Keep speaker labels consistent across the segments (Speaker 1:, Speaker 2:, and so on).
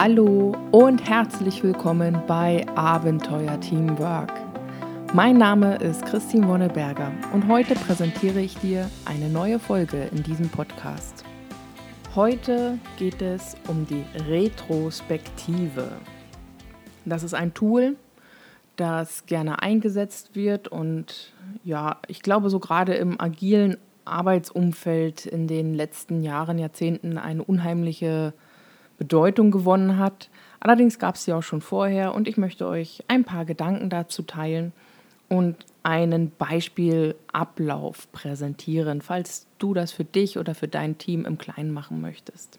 Speaker 1: Hallo und herzlich willkommen bei Abenteuer Teamwork. Mein Name ist Christine Wonneberger und heute präsentiere ich dir eine neue Folge in diesem Podcast. Heute geht es um die Retrospektive. Das ist ein Tool, das gerne eingesetzt wird und ja, ich glaube so gerade im agilen Arbeitsumfeld in den letzten Jahren, Jahrzehnten eine unheimliche Bedeutung gewonnen hat. Allerdings gab es sie auch schon vorher und ich möchte euch ein paar Gedanken dazu teilen und einen Beispielablauf präsentieren, falls du das für dich oder für dein Team im Kleinen machen möchtest.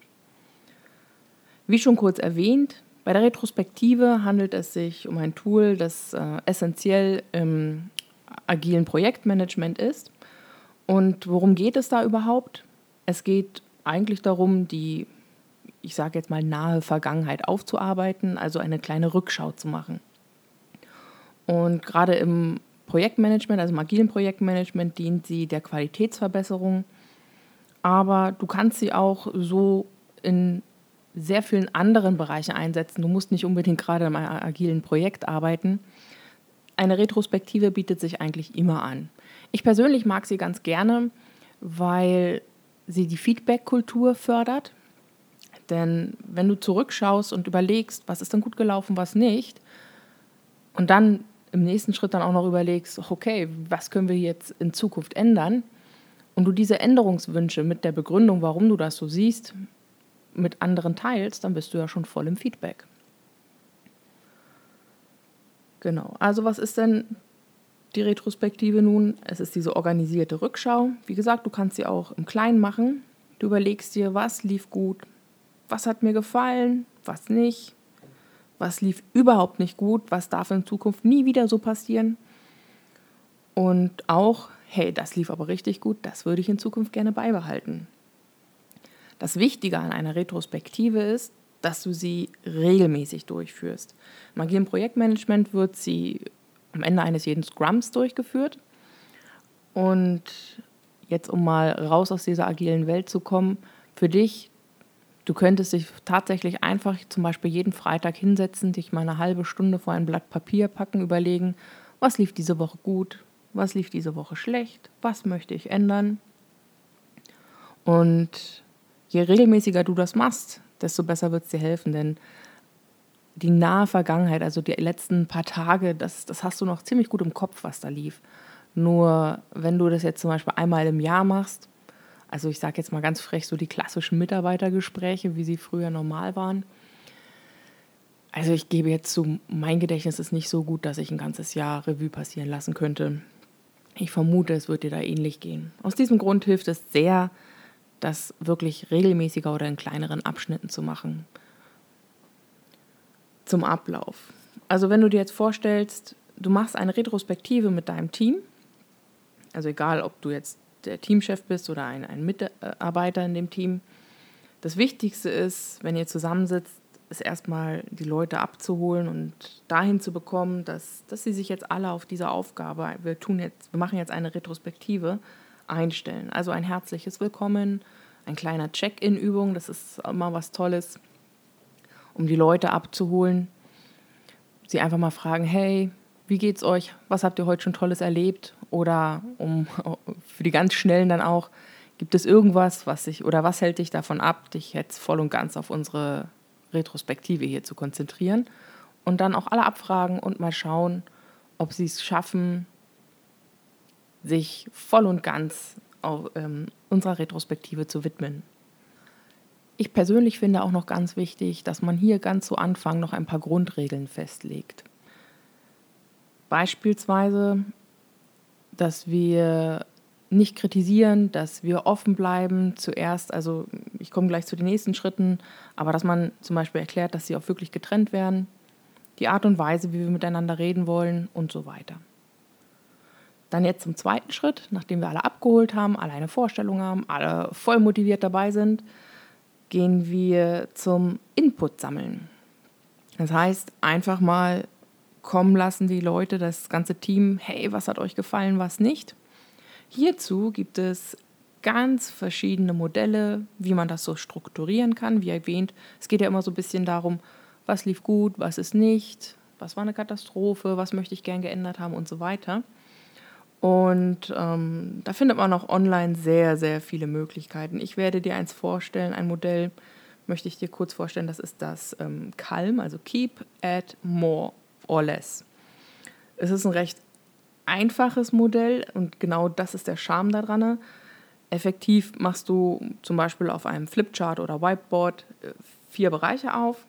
Speaker 1: Wie schon kurz erwähnt, bei der Retrospektive handelt es sich um ein Tool, das äh, essentiell im agilen Projektmanagement ist. Und worum geht es da überhaupt? Es geht eigentlich darum, die ich sage jetzt mal, nahe Vergangenheit aufzuarbeiten, also eine kleine Rückschau zu machen. Und gerade im Projektmanagement, also im agilen Projektmanagement, dient sie der Qualitätsverbesserung. Aber du kannst sie auch so in sehr vielen anderen Bereichen einsetzen. Du musst nicht unbedingt gerade im agilen Projekt arbeiten. Eine Retrospektive bietet sich eigentlich immer an. Ich persönlich mag sie ganz gerne, weil sie die Feedback-Kultur fördert. Denn wenn du zurückschaust und überlegst, was ist denn gut gelaufen, was nicht, und dann im nächsten Schritt dann auch noch überlegst, okay, was können wir jetzt in Zukunft ändern, und du diese Änderungswünsche mit der Begründung, warum du das so siehst, mit anderen teilst, dann bist du ja schon voll im Feedback. Genau. Also was ist denn die Retrospektive nun? Es ist diese organisierte Rückschau. Wie gesagt, du kannst sie auch im Kleinen machen. Du überlegst dir, was lief gut, was hat mir gefallen, was nicht, was lief überhaupt nicht gut, was darf in Zukunft nie wieder so passieren. Und auch, hey, das lief aber richtig gut, das würde ich in Zukunft gerne beibehalten. Das Wichtige an einer Retrospektive ist, dass du sie regelmäßig durchführst. Im agilen Projektmanagement wird sie am Ende eines jeden Scrums durchgeführt. Und jetzt, um mal raus aus dieser agilen Welt zu kommen, für dich Du könntest dich tatsächlich einfach zum Beispiel jeden Freitag hinsetzen, dich mal eine halbe Stunde vor ein Blatt Papier packen, überlegen, was lief diese Woche gut, was lief diese Woche schlecht, was möchte ich ändern. Und je regelmäßiger du das machst, desto besser wird es dir helfen, denn die nahe Vergangenheit, also die letzten paar Tage, das, das hast du noch ziemlich gut im Kopf, was da lief. Nur wenn du das jetzt zum Beispiel einmal im Jahr machst, also ich sage jetzt mal ganz frech, so die klassischen Mitarbeitergespräche, wie sie früher normal waren. Also ich gebe jetzt zu, mein Gedächtnis ist nicht so gut, dass ich ein ganzes Jahr Revue passieren lassen könnte. Ich vermute, es wird dir da ähnlich gehen. Aus diesem Grund hilft es sehr, das wirklich regelmäßiger oder in kleineren Abschnitten zu machen. Zum Ablauf. Also wenn du dir jetzt vorstellst, du machst eine Retrospektive mit deinem Team, also egal, ob du jetzt der Teamchef bist oder ein, ein Mitarbeiter in dem Team. Das Wichtigste ist, wenn ihr zusammensitzt, ist erstmal die Leute abzuholen und dahin zu bekommen, dass, dass sie sich jetzt alle auf diese Aufgabe, wir tun jetzt, wir machen jetzt eine Retrospektive, einstellen. Also ein herzliches Willkommen, ein kleiner Check-in-Übung, das ist immer was Tolles, um die Leute abzuholen. Sie einfach mal fragen, hey, wie geht's euch? Was habt ihr heute schon Tolles erlebt? Oder um für die ganz Schnellen dann auch, gibt es irgendwas, was sich oder was hält dich davon ab, dich jetzt voll und ganz auf unsere Retrospektive hier zu konzentrieren? Und dann auch alle abfragen und mal schauen, ob sie es schaffen, sich voll und ganz auf, ähm, unserer Retrospektive zu widmen. Ich persönlich finde auch noch ganz wichtig, dass man hier ganz zu Anfang noch ein paar Grundregeln festlegt. Beispielsweise, dass wir nicht kritisieren, dass wir offen bleiben zuerst, also ich komme gleich zu den nächsten Schritten, aber dass man zum Beispiel erklärt, dass sie auch wirklich getrennt werden, die Art und Weise, wie wir miteinander reden wollen und so weiter. Dann jetzt zum zweiten Schritt, nachdem wir alle abgeholt haben, alle eine Vorstellung haben, alle voll motiviert dabei sind, gehen wir zum Input sammeln. Das heißt, einfach mal kommen lassen die Leute, das ganze Team, hey, was hat euch gefallen, was nicht. Hierzu gibt es ganz verschiedene Modelle, wie man das so strukturieren kann. Wie erwähnt, es geht ja immer so ein bisschen darum, was lief gut, was ist nicht, was war eine Katastrophe, was möchte ich gern geändert haben und so weiter. Und ähm, da findet man auch online sehr, sehr viele Möglichkeiten. Ich werde dir eins vorstellen, ein Modell möchte ich dir kurz vorstellen, das ist das ähm, CALM, also Keep, Add, More or Less. Es ist ein recht einfaches Modell und genau das ist der Charme daran. Effektiv machst du zum Beispiel auf einem Flipchart oder Whiteboard äh, vier Bereiche auf.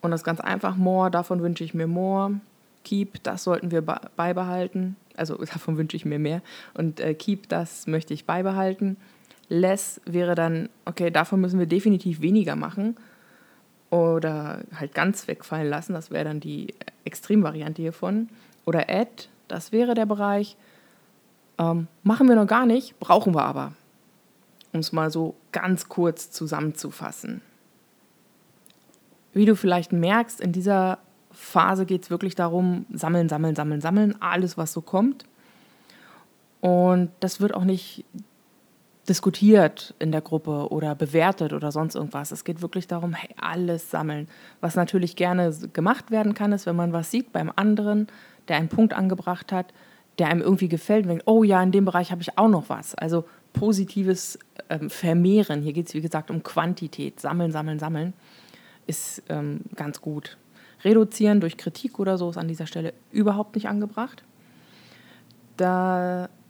Speaker 1: Und das ganz einfach. More, davon wünsche ich mir more. Keep, das sollten wir beibehalten. Also davon wünsche ich mir mehr. Und äh, Keep, das möchte ich beibehalten. Less wäre dann, okay, davon müssen wir definitiv weniger machen. Oder halt ganz wegfallen lassen. Das wäre dann die Extremvariante hiervon. Oder Add, das wäre der Bereich, ähm, machen wir noch gar nicht, brauchen wir aber. Um es mal so ganz kurz zusammenzufassen. Wie du vielleicht merkst, in dieser Phase geht es wirklich darum, sammeln, sammeln, sammeln, sammeln, alles, was so kommt. Und das wird auch nicht diskutiert in der Gruppe oder bewertet oder sonst irgendwas. Es geht wirklich darum, hey, alles sammeln. Was natürlich gerne gemacht werden kann, ist, wenn man was sieht beim anderen, der einen Punkt angebracht hat, der einem irgendwie gefällt und denkt, oh ja, in dem Bereich habe ich auch noch was. Also positives ähm, Vermehren, hier geht es wie gesagt um Quantität, sammeln, sammeln, sammeln, ist ähm, ganz gut. Reduzieren durch Kritik oder so ist an dieser Stelle überhaupt nicht angebracht.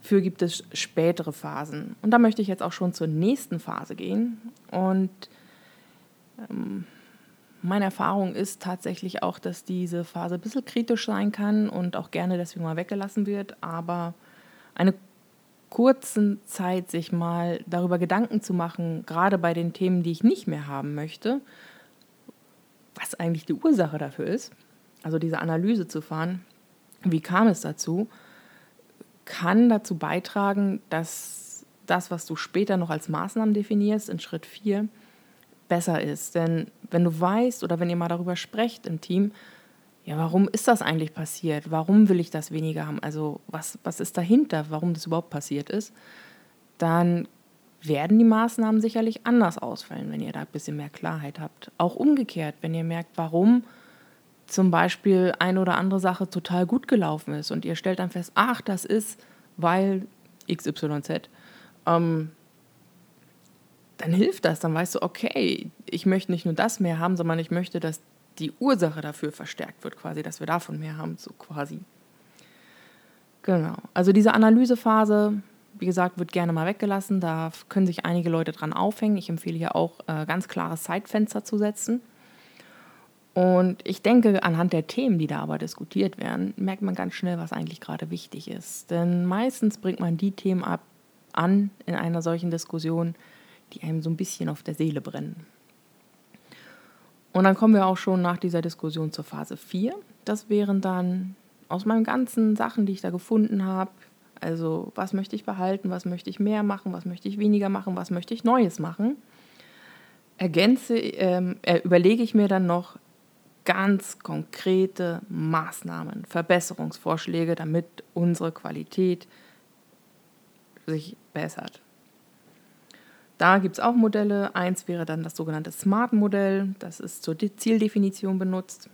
Speaker 1: Dafür gibt es spätere Phasen. Und da möchte ich jetzt auch schon zur nächsten Phase gehen. Und ähm, meine Erfahrung ist tatsächlich auch, dass diese Phase ein bisschen kritisch sein kann und auch gerne deswegen mal weggelassen wird. Aber eine kurze Zeit sich mal darüber Gedanken zu machen, gerade bei den Themen, die ich nicht mehr haben möchte, was eigentlich die Ursache dafür ist, also diese Analyse zu fahren, wie kam es dazu, kann dazu beitragen, dass das, was du später noch als Maßnahmen definierst, in Schritt 4, besser ist. Denn wenn du weißt oder wenn ihr mal darüber sprecht im Team, ja, warum ist das eigentlich passiert? Warum will ich das weniger haben? Also was, was ist dahinter, warum das überhaupt passiert ist? Dann werden die Maßnahmen sicherlich anders ausfallen, wenn ihr da ein bisschen mehr Klarheit habt. Auch umgekehrt, wenn ihr merkt, warum zum Beispiel eine oder andere Sache total gut gelaufen ist und ihr stellt dann fest, ach, das ist, weil XYZ. Ähm, dann hilft das. Dann weißt du, okay, ich möchte nicht nur das mehr haben, sondern ich möchte, dass die Ursache dafür verstärkt wird, quasi, dass wir davon mehr haben, so quasi. Genau. Also diese Analysephase, wie gesagt, wird gerne mal weggelassen. Da können sich einige Leute dran aufhängen. Ich empfehle hier auch äh, ganz klare Zeitfenster zu setzen. Und ich denke, anhand der Themen, die da aber diskutiert werden, merkt man ganz schnell, was eigentlich gerade wichtig ist. Denn meistens bringt man die Themen ab, an in einer solchen Diskussion, die einem so ein bisschen auf der Seele brennen. Und dann kommen wir auch schon nach dieser Diskussion zur Phase 4. Das wären dann aus meinen ganzen Sachen, die ich da gefunden habe, also was möchte ich behalten, was möchte ich mehr machen, was möchte ich weniger machen, was möchte ich Neues machen, ergänze, ähm, äh, überlege ich mir dann noch ganz konkrete Maßnahmen, Verbesserungsvorschläge, damit unsere Qualität sich bessert. Da gibt es auch Modelle. Eins wäre dann das sogenannte Smart-Modell. Das ist zur Zieldefinition benutzt.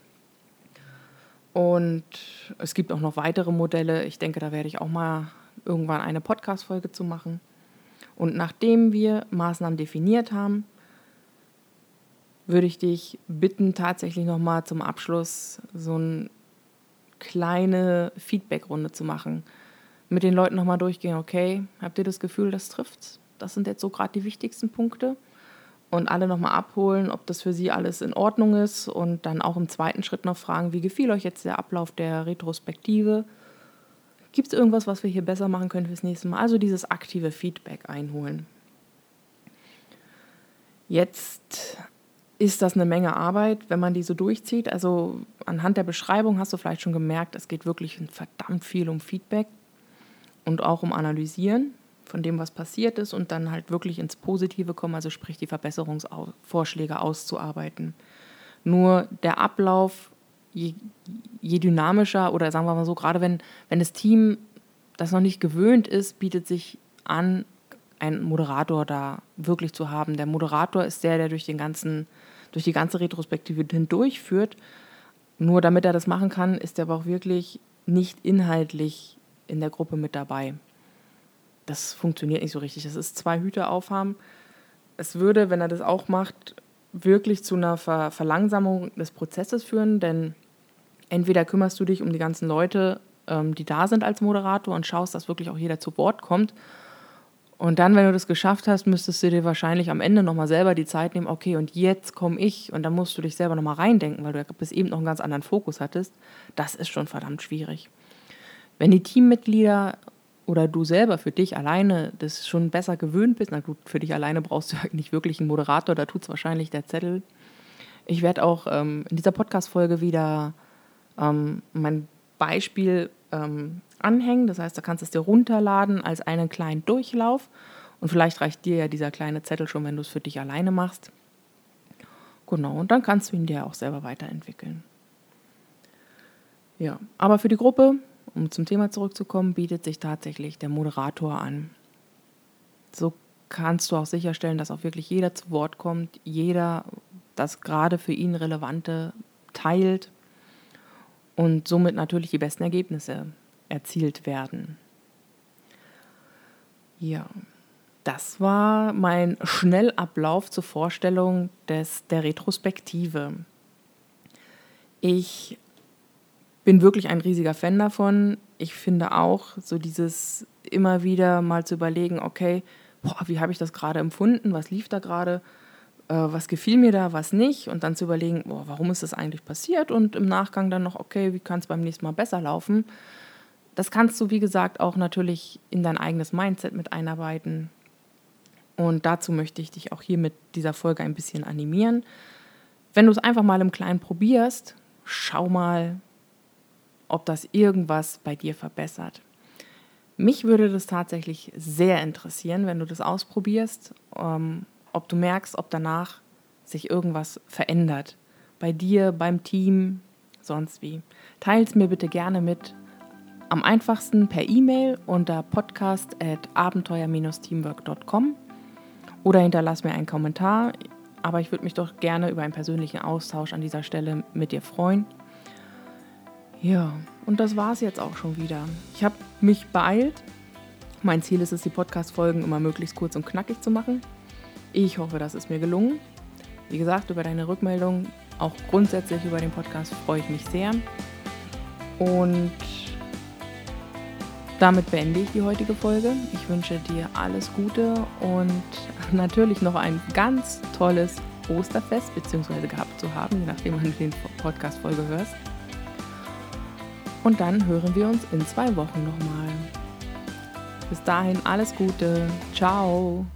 Speaker 1: Und es gibt auch noch weitere Modelle. Ich denke, da werde ich auch mal irgendwann eine Podcast-Folge zu machen. Und nachdem wir Maßnahmen definiert haben, würde ich dich bitten, tatsächlich nochmal zum Abschluss so eine kleine Feedback-Runde zu machen. Mit den Leuten nochmal durchgehen, okay, habt ihr das Gefühl, das trifft's? Das sind jetzt so gerade die wichtigsten Punkte. Und alle nochmal abholen, ob das für Sie alles in Ordnung ist. Und dann auch im zweiten Schritt noch fragen, wie gefiel euch jetzt der Ablauf der Retrospektive? Gibt es irgendwas, was wir hier besser machen können fürs nächste Mal? Also dieses aktive Feedback einholen. Jetzt ist das eine Menge Arbeit, wenn man die so durchzieht. Also anhand der Beschreibung hast du vielleicht schon gemerkt, es geht wirklich verdammt viel um Feedback und auch um Analysieren von dem, was passiert ist und dann halt wirklich ins Positive kommen, also sprich die Verbesserungsvorschläge auszuarbeiten. Nur der Ablauf, je, je dynamischer oder sagen wir mal so, gerade wenn, wenn das Team das noch nicht gewöhnt ist, bietet sich an, einen Moderator da wirklich zu haben. Der Moderator ist der, der durch den ganzen, durch die ganze Retrospektive hindurchführt. Nur damit er das machen kann, ist er aber auch wirklich nicht inhaltlich in der Gruppe mit dabei. Das funktioniert nicht so richtig. Das ist zwei Hüte aufhaben. Es würde, wenn er das auch macht, wirklich zu einer Ver Verlangsamung des Prozesses führen, denn entweder kümmerst du dich um die ganzen Leute, ähm, die da sind als Moderator und schaust, dass wirklich auch jeder zu Wort kommt. Und dann, wenn du das geschafft hast, müsstest du dir wahrscheinlich am Ende nochmal selber die Zeit nehmen, okay, und jetzt komme ich und dann musst du dich selber nochmal reindenken, weil du ja bis eben noch einen ganz anderen Fokus hattest. Das ist schon verdammt schwierig. Wenn die Teammitglieder oder du selber für dich alleine das schon besser gewöhnt bist, na gut, für dich alleine brauchst du nicht wirklich einen Moderator, da tut es wahrscheinlich der Zettel. Ich werde auch ähm, in dieser Podcast-Folge wieder ähm, mein Beispiel ähm, anhängen. Das heißt, da kannst du es dir runterladen als einen kleinen Durchlauf. Und vielleicht reicht dir ja dieser kleine Zettel schon, wenn du es für dich alleine machst. Genau, und dann kannst du ihn dir auch selber weiterentwickeln. Ja, aber für die Gruppe, um zum Thema zurückzukommen, bietet sich tatsächlich der Moderator an. So kannst du auch sicherstellen, dass auch wirklich jeder zu Wort kommt, jeder das gerade für ihn Relevante teilt und somit natürlich die besten Ergebnisse erzielt werden. Ja, das war mein Schnellablauf zur Vorstellung des, der Retrospektive. Ich bin wirklich ein riesiger Fan davon. Ich finde auch so dieses immer wieder mal zu überlegen, okay, boah, wie habe ich das gerade empfunden, was lief da gerade, äh, was gefiel mir da, was nicht und dann zu überlegen, boah, warum ist das eigentlich passiert und im Nachgang dann noch, okay, wie kann es beim nächsten Mal besser laufen. Das kannst du, wie gesagt, auch natürlich in dein eigenes Mindset mit einarbeiten. Und dazu möchte ich dich auch hier mit dieser Folge ein bisschen animieren. Wenn du es einfach mal im Kleinen probierst, schau mal, ob das irgendwas bei dir verbessert. Mich würde das tatsächlich sehr interessieren, wenn du das ausprobierst, ähm, ob du merkst, ob danach sich irgendwas verändert. Bei dir, beim Team, sonst wie. Teil es mir bitte gerne mit. Am einfachsten per E-Mail unter podcast.abenteuer-teamwork.com oder hinterlass mir einen Kommentar. Aber ich würde mich doch gerne über einen persönlichen Austausch an dieser Stelle mit dir freuen. Ja, und das war es jetzt auch schon wieder. Ich habe mich beeilt. Mein Ziel ist es, die Podcast-Folgen immer möglichst kurz und knackig zu machen. Ich hoffe, das ist mir gelungen. Wie gesagt, über deine Rückmeldung, auch grundsätzlich über den Podcast freue ich mich sehr. Und damit beende ich die heutige Folge. Ich wünsche dir alles Gute und natürlich noch ein ganz tolles Osterfest, beziehungsweise gehabt zu haben, je nachdem, wann du den Podcast-Folge hörst. Und dann hören wir uns in zwei Wochen nochmal. Bis dahin alles Gute. Ciao.